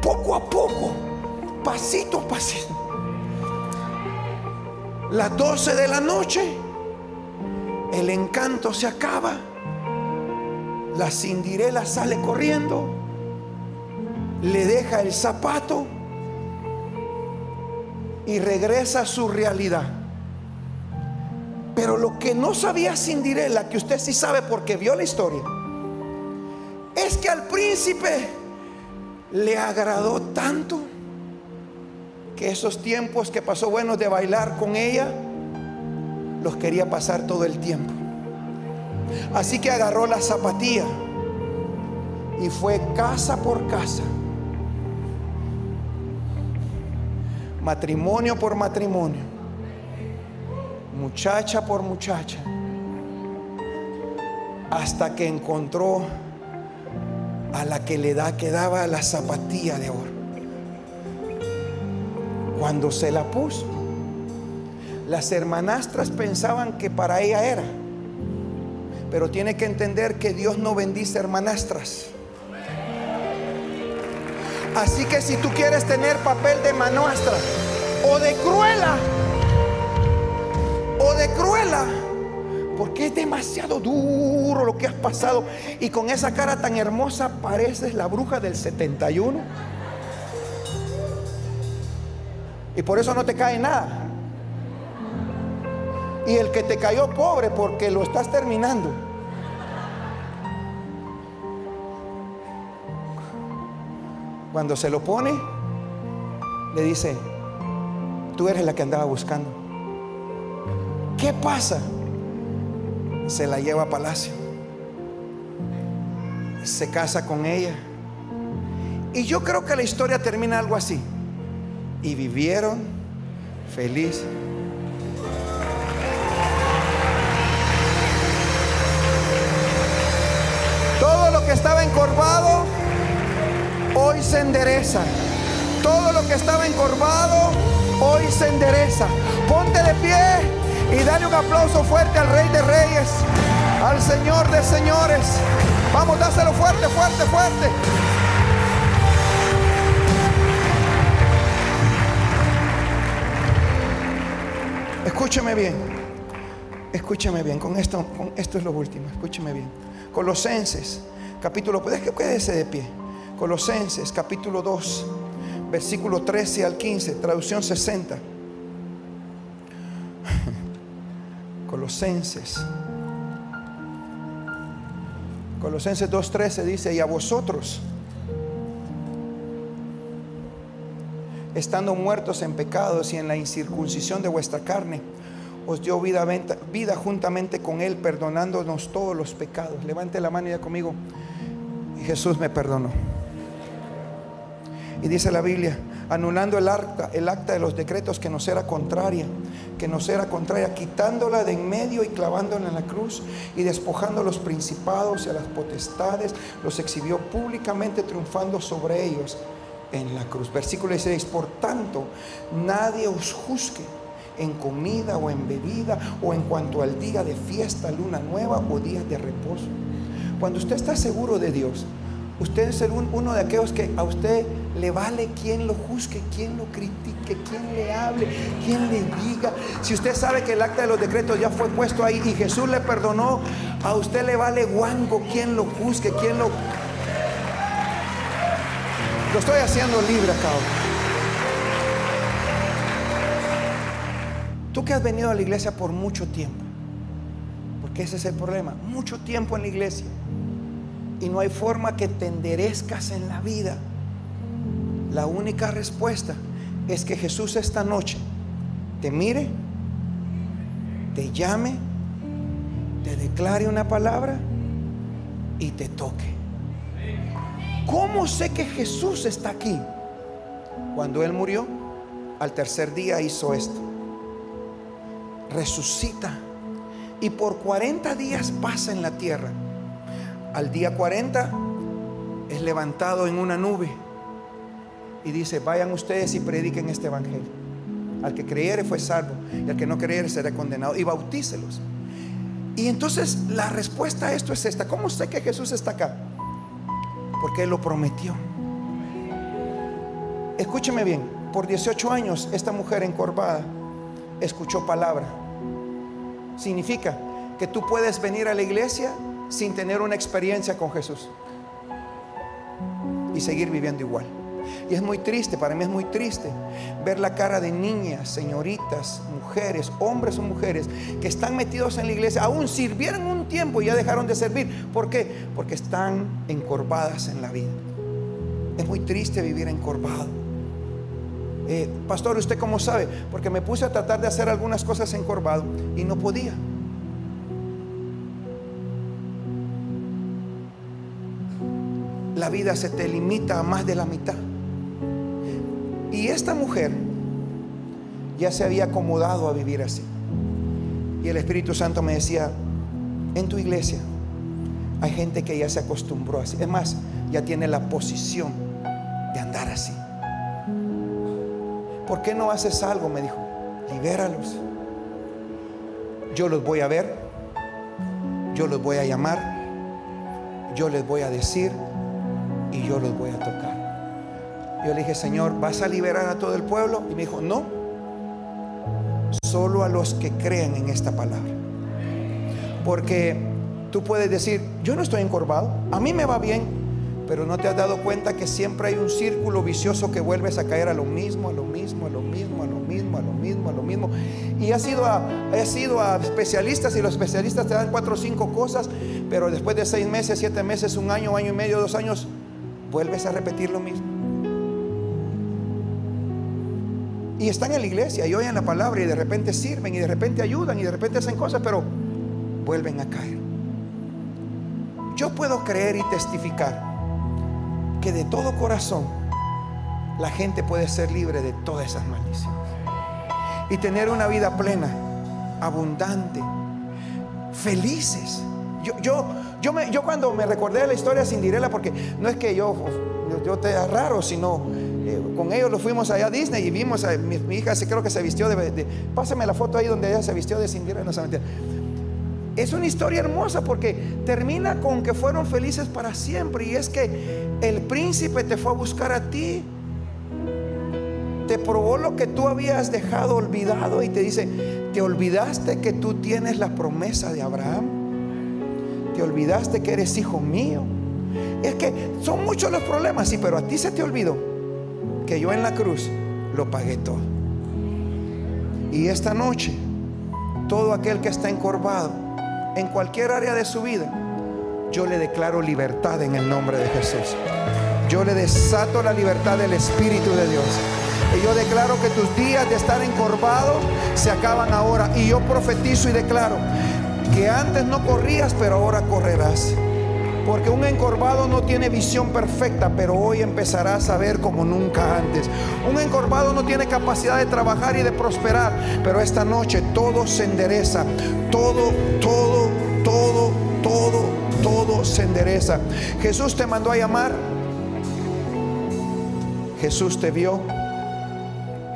Poco a poco, pasito a pasito. Las 12 de la noche, el encanto se acaba. La cindirela sale corriendo, le deja el zapato y regresa a su realidad. Pero lo que no sabía Cinderella, que usted sí sabe porque vio la historia, es que al príncipe le agradó tanto que esos tiempos que pasó buenos de bailar con ella, los quería pasar todo el tiempo. Así que agarró la zapatilla y fue casa por casa, matrimonio por matrimonio muchacha por muchacha, hasta que encontró a la que le da que daba la zapatilla de oro. Cuando se la puso, las hermanastras pensaban que para ella era. Pero tiene que entender que Dios no bendice hermanastras. Así que si tú quieres tener papel de manastra o de cruela, de cruela. Porque es demasiado duro lo que has pasado. Y con esa cara tan hermosa pareces la bruja del 71. Y por eso no te cae nada. Y el que te cayó pobre porque lo estás terminando. Cuando se lo pone, le dice, tú eres la que andaba buscando. ¿Qué pasa? Se la lleva a palacio. Se casa con ella. Y yo creo que la historia termina algo así. Y vivieron felices. Todo lo que estaba encorvado, hoy se endereza. Todo lo que estaba encorvado, hoy se endereza. Ponte de pie. Y dale un aplauso fuerte al Rey de Reyes, al Señor de Señores. Vamos, dáselo fuerte, fuerte, fuerte. Escúcheme bien. Escúcheme bien. Con esto, con esto es lo último. Escúcheme bien. Colosenses, capítulo. Puedes que quédese de pie. Colosenses, capítulo 2, versículo 13 al 15, traducción 60. Colosenses. Colosenses 2.13 dice, y a vosotros, estando muertos en pecados y en la incircuncisión de vuestra carne, os dio vida, vida juntamente con Él, perdonándonos todos los pecados. Levante la mano ya conmigo, y Jesús me perdonó. Y dice la Biblia, anulando el acta, el acta de los decretos que nos era contraria, que nos era contraria, quitándola de en medio y clavándola en la cruz y despojando a los principados y a las potestades, los exhibió públicamente triunfando sobre ellos en la cruz. Versículo 16, por tanto, nadie os juzgue en comida o en bebida o en cuanto al día de fiesta, luna nueva o días de reposo. Cuando usted está seguro de Dios, usted es uno de aquellos que a usted le vale quien lo juzgue, quien lo critique, quien le hable, quien le diga. Si usted sabe que el acta de los decretos ya fue puesto ahí y Jesús le perdonó, a usted le vale guango quien lo juzgue, quien lo... Lo estoy haciendo libre acá. Tú que has venido a la iglesia por mucho tiempo, porque ese es el problema, mucho tiempo en la iglesia y no hay forma que te enderezcas en la vida la única respuesta es que Jesús esta noche te mire, te llame, te declare una palabra y te toque. ¿Cómo sé que Jesús está aquí? Cuando Él murió, al tercer día hizo esto. Resucita y por 40 días pasa en la tierra. Al día 40 es levantado en una nube y dice, vayan ustedes y prediquen este evangelio. Al que creyere fue salvo y al que no creyere será condenado. Y bautícelos. Y entonces la respuesta a esto es esta. ¿Cómo sé que Jesús está acá? Porque Él lo prometió. Escúcheme bien, por 18 años esta mujer encorvada escuchó palabra. Significa que tú puedes venir a la iglesia sin tener una experiencia con Jesús y seguir viviendo igual. Y es muy triste, para mí es muy triste ver la cara de niñas, señoritas, mujeres, hombres o mujeres que están metidos en la iglesia, aún sirvieron un tiempo y ya dejaron de servir. ¿Por qué? Porque están encorvadas en la vida. Es muy triste vivir encorvado. Eh, pastor, ¿usted cómo sabe? Porque me puse a tratar de hacer algunas cosas encorvado y no podía. Vida se te limita a más de la mitad. Y esta mujer ya se había acomodado a vivir así. Y el Espíritu Santo me decía, en tu iglesia hay gente que ya se acostumbró así. Es más, ya tiene la posición de andar así. ¿Por qué no haces algo? Me dijo, libéralos. Yo los voy a ver, yo los voy a llamar, yo les voy a decir y yo los voy a tocar. Yo le dije, Señor, ¿vas a liberar a todo el pueblo? Y me dijo, no, solo a los que creen en esta palabra. Porque tú puedes decir, yo no estoy encorvado, a mí me va bien, pero no te has dado cuenta que siempre hay un círculo vicioso que vuelves a caer a lo mismo, a lo mismo, a lo mismo, a lo mismo, a lo mismo, a lo mismo. Y has ido a, has a especialistas y los especialistas te dan cuatro o cinco cosas, pero después de seis meses, siete meses, un año, año y medio, dos años, vuelves a repetir lo mismo. Y están en la iglesia y oyen la palabra y de repente sirven y de repente ayudan y de repente hacen cosas, pero vuelven a caer. Yo puedo creer y testificar que de todo corazón la gente puede ser libre de todas esas maldiciones y tener una vida plena, abundante, felices. Yo, yo, yo, me, yo cuando me recordé de la historia sin direla, porque no es que yo, yo, te da raro, sino eh, con ellos lo fuimos allá a Disney y vimos a mi, hija, creo que se vistió de, Pásame la foto ahí donde ella se vistió de Cinderella, no se Es una historia hermosa porque termina con que fueron felices para siempre y es que el príncipe te fue a buscar a ti. Te probó lo que tú habías dejado olvidado y te dice, ¿te olvidaste que tú tienes la promesa de Abraham? ¿Te olvidaste que eres hijo mío? Es que son muchos los problemas, sí, pero a ti se te olvidó que yo en la cruz lo pagué todo. Y esta noche, todo aquel que está encorvado en cualquier área de su vida, yo le declaro libertad en el nombre de Jesús. Yo le desato la libertad del Espíritu de Dios. Y yo declaro que tus días de estar encorvado se acaban ahora. Y yo profetizo y declaro que antes no corrías, pero ahora correrás. Porque un encorvado no tiene visión perfecta, pero hoy empezarás a ver como nunca antes. Un encorvado no tiene capacidad de trabajar y de prosperar, pero esta noche todo se endereza. Todo, todo, todo, todo, todo se endereza. Jesús te mandó a llamar. Jesús te vio.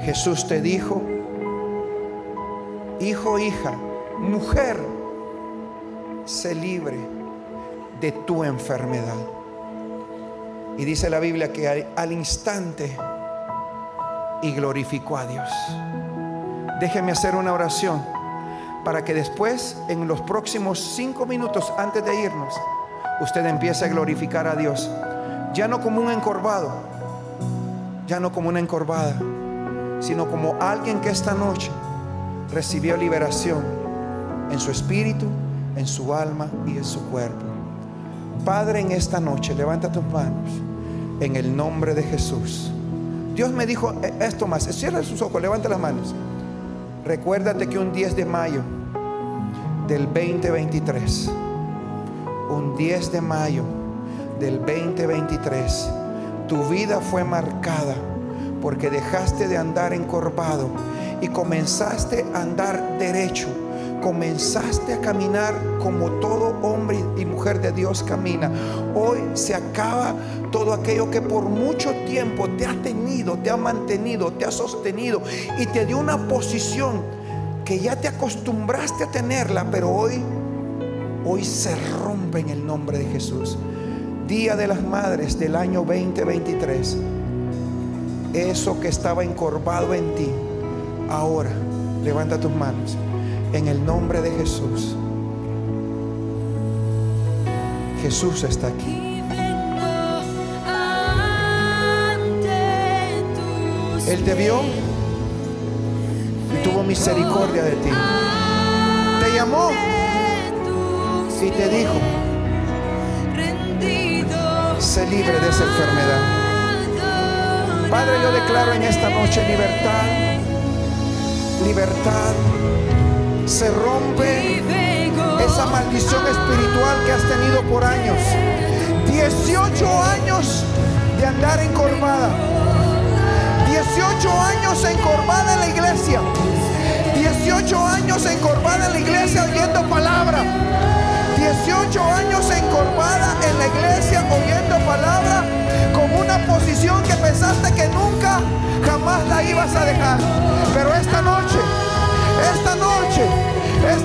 Jesús te dijo, hijo, hija, mujer, sé libre de tu enfermedad. Y dice la Biblia que al, instante y glorificó a Dios. Déjeme hacer una oración para que después, en los próximos cinco minutos antes de irnos, usted empiece a glorificar a Dios. Ya no como un encorvado, ya no como una encorvada, sino como alguien que esta noche recibió liberación en su espíritu, en su alma y en su cuerpo. Padre, en esta noche, levanta tus manos en el nombre de Jesús. Dios me dijo e, esto más. Cierra sus ojos, levanta las manos. Recuérdate que un 10 de mayo del 2023, un 10 de mayo del 2023, tu vida fue marcada porque dejaste de andar encorvado y comenzaste a andar derecho comenzaste a caminar como todo hombre y mujer de Dios camina. Hoy se acaba todo aquello que por mucho tiempo te ha tenido, te ha mantenido, te ha sostenido y te dio una posición que ya te acostumbraste a tenerla, pero hoy hoy se rompe en el nombre de Jesús. Día de las Madres del año 2023. Eso que estaba encorvado en ti, ahora levanta tus manos en el nombre de Jesús. Jesús está aquí. Él te vio y tuvo misericordia de ti. Te llamó y te dijo, sé libre de esa enfermedad. Padre, yo declaro en esta noche libertad, libertad. Se rompe esa maldición espiritual que has tenido por años. 18 años de andar encorvada. 18 años encorvada en la iglesia. 18 años encorvada en la iglesia oyendo palabra. 18 años encorvada en la iglesia oyendo palabra con una posición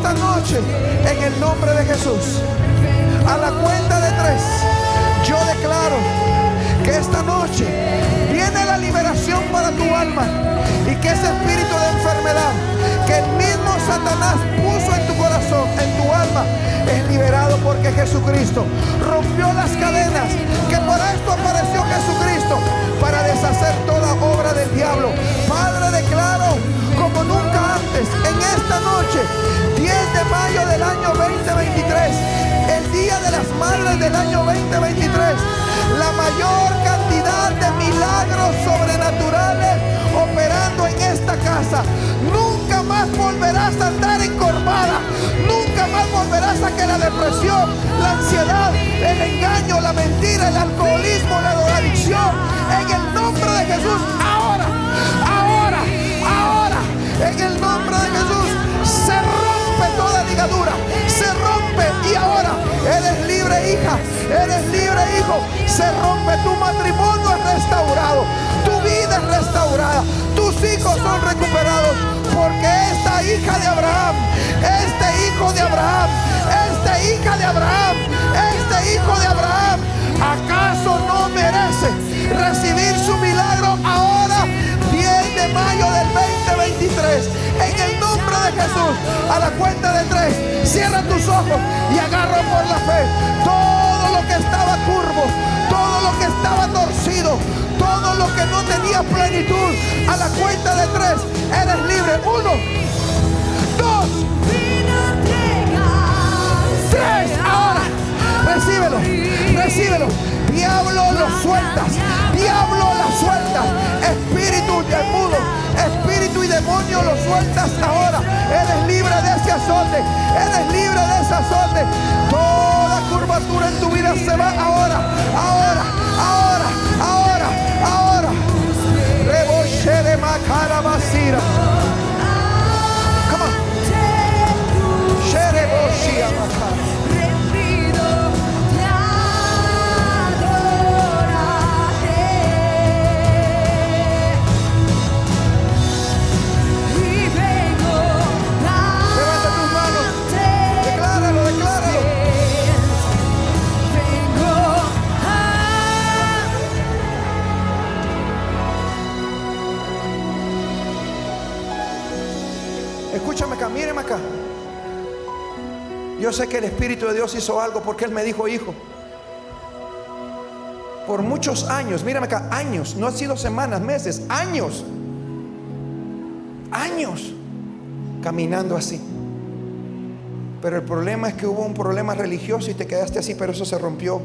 esta noche, en el nombre de Jesús, a la cuenta de tres, yo declaro que esta noche liberación para tu alma y que ese espíritu de enfermedad que el mismo Satanás puso en tu corazón, en tu alma, es liberado porque Jesucristo rompió las cadenas, que por esto apareció Jesucristo para deshacer toda obra del diablo. Padre, declaro como nunca antes, en esta noche, 10 de mayo del año 2023, el día de las madres del año 2023, la mayor cantidad de milagros sobrenaturales operando en esta casa. Nunca más volverás a andar encorvada. Nunca más volverás a que la depresión, la ansiedad, el engaño, la mentira, el alcoholismo, la drogadicción, en el nombre de Jesús, ahora, ahora, ahora, en el nombre de Jesús, se rompe toda ligadura, se rompe y ahora eres libre hija, eres libre hijo, se rompe tu matrimonio es restaurado, tu vida es restaurada, tus hijos son recuperados, porque esta hija de Abraham, este hijo de Abraham, esta hija de Abraham, este hijo de Abraham, ¿acaso no merece recibir su milagro ahora, 10 de mayo del 2023? En Jesús, a la cuenta de tres, cierra tus ojos y agarra por la fe todo lo que estaba curvo, todo lo que estaba torcido, todo lo que no tenía plenitud. A la cuenta de tres, eres libre. Uno, dos, tres. Ahora, recíbelo, recíbelo. Diablo lo sueltas, diablo la sueltas. Espíritu de mudo, espíritu demonio lo sueltas ahora. Eres libre de ese azote, eres libre de ese azote. Toda curvatura en tu vida se va ahora, ahora, ahora, ahora, ahora. Reboche de macara basira. Come on. Shereboshia macara. Míreme acá. Yo sé que el Espíritu de Dios hizo algo porque Él me dijo, hijo, por muchos años, mírame acá, años, no ha sido semanas, meses, años, años caminando así. Pero el problema es que hubo un problema religioso y te quedaste así, pero eso se rompió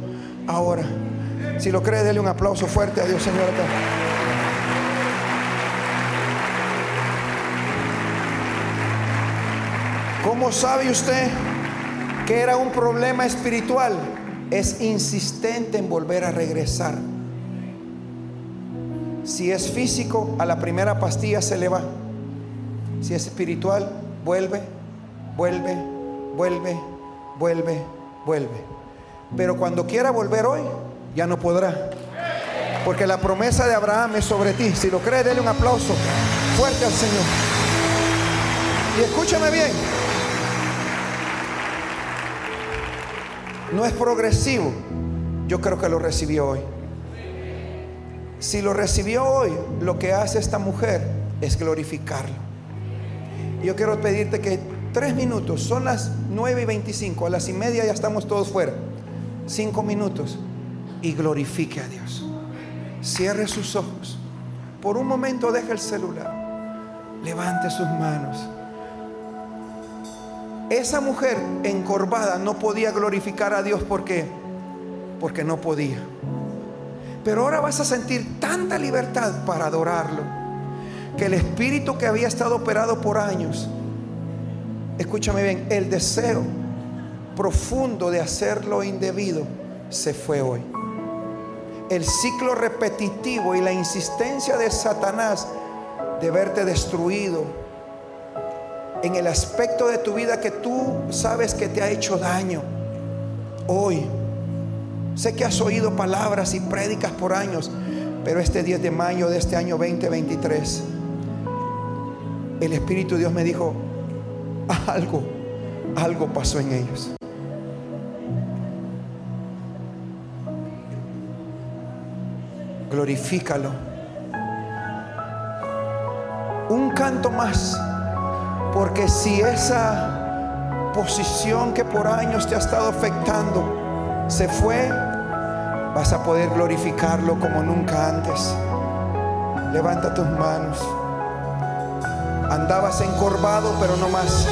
ahora. Si lo cree, dele un aplauso fuerte a Dios, Señor. ¿Cómo sabe usted que era un problema espiritual? Es insistente en volver a regresar. Si es físico, a la primera pastilla se le va. Si es espiritual, vuelve vuelve, vuelve, vuelve, vuelve. Pero cuando quiera volver hoy, ya no podrá. Porque la promesa de Abraham es sobre ti. Si lo cree, denle un aplauso fuerte al Señor. Y escúchame bien. No es progresivo. Yo creo que lo recibió hoy. Si lo recibió hoy, lo que hace esta mujer es glorificarlo. Yo quiero pedirte que tres minutos, son las nueve y veinticinco, a las y media ya estamos todos fuera. Cinco minutos y glorifique a Dios. Cierre sus ojos. Por un momento deje el celular. Levante sus manos. Esa mujer encorvada no podía glorificar a Dios porque porque no podía. Pero ahora vas a sentir tanta libertad para adorarlo que el espíritu que había estado operado por años, escúchame bien, el deseo profundo de hacerlo indebido se fue hoy. El ciclo repetitivo y la insistencia de Satanás de verte destruido en el aspecto de tu vida que tú sabes que te ha hecho daño. Hoy, sé que has oído palabras y prédicas por años, pero este 10 de mayo de este año 2023, el Espíritu de Dios me dijo, algo, algo pasó en ellos. Glorifícalo. Un canto más. Porque si esa posición que por años te ha estado afectando se fue, vas a poder glorificarlo como nunca antes. Levanta tus manos. Andabas encorvado, pero no más.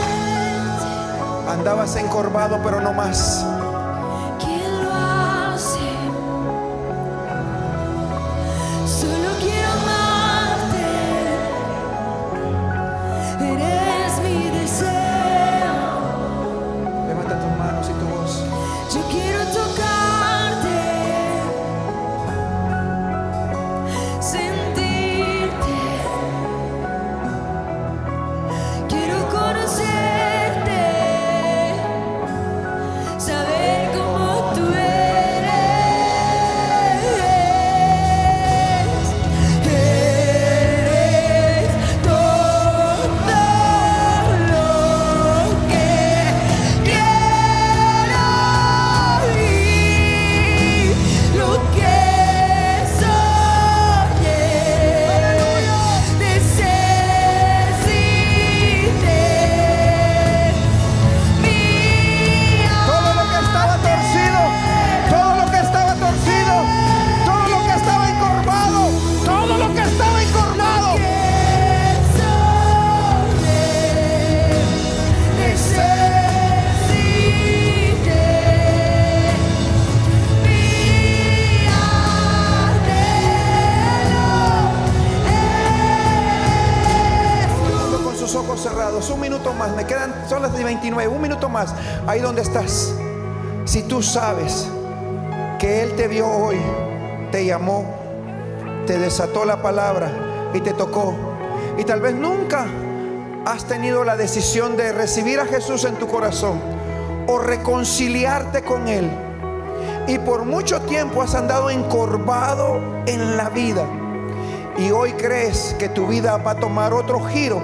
Andabas encorvado, pero no más. Ahí donde estás, si tú sabes que Él te vio hoy, te llamó, te desató la palabra y te tocó, y tal vez nunca has tenido la decisión de recibir a Jesús en tu corazón o reconciliarte con Él, y por mucho tiempo has andado encorvado en la vida, y hoy crees que tu vida va a tomar otro giro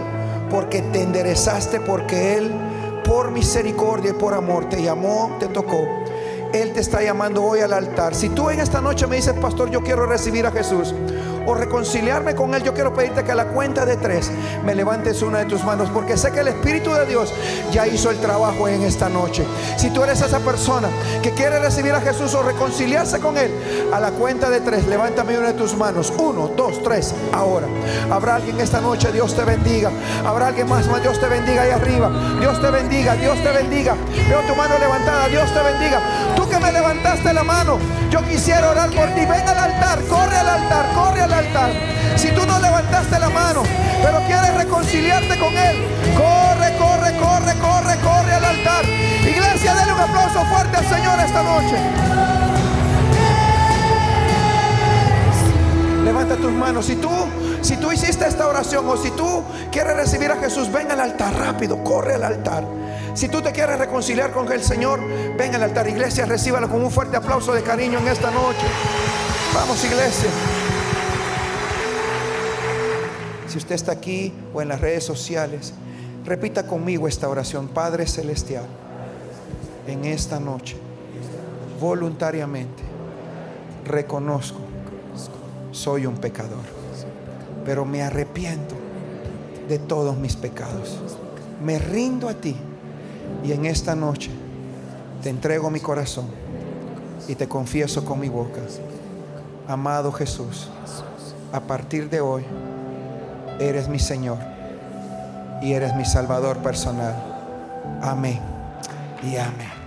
porque te enderezaste, porque Él por misericordia y por amor te llamó, te tocó. Él te está llamando hoy al altar. Si tú en esta noche me dices, pastor, yo quiero recibir a Jesús o reconciliarme con Él, yo quiero pedirte que a la cuenta de tres me levantes una de tus manos, porque sé que el Espíritu de Dios ya hizo el trabajo en esta noche. Si tú eres esa persona que quiere recibir a Jesús o reconciliarse con Él, a la cuenta de tres, levántame una de tus manos. Uno, dos, tres, ahora. Habrá alguien esta noche, Dios te bendiga. Habrá alguien más, más Dios te bendiga ahí arriba. Dios te bendiga, Dios te bendiga. Veo tu mano levantada, Dios te bendiga. Tú que me levantaste la mano, yo quisiera orar por ti. Ven al altar, corre al altar, corre al altar altar. Si tú no levantaste la mano, pero quieres reconciliarte con Él, corre, corre, corre, corre, corre al altar. Iglesia, denle un aplauso fuerte al Señor esta noche. Levanta tus manos. Si tú, si tú hiciste esta oración o si tú quieres recibir a Jesús, ven al altar rápido, corre al altar. Si tú te quieres reconciliar con el Señor, ven al altar, iglesia, recíbalo con un fuerte aplauso de cariño en esta noche. Vamos, iglesia. Si usted está aquí o en las redes sociales, repita conmigo esta oración. Padre Celestial, en esta noche, voluntariamente, reconozco, soy un pecador, pero me arrepiento de todos mis pecados. Me rindo a ti y en esta noche te entrego mi corazón y te confieso con mi boca. Amado Jesús, a partir de hoy, eres mi Señor y eres mi Salvador personal. Amén y amén.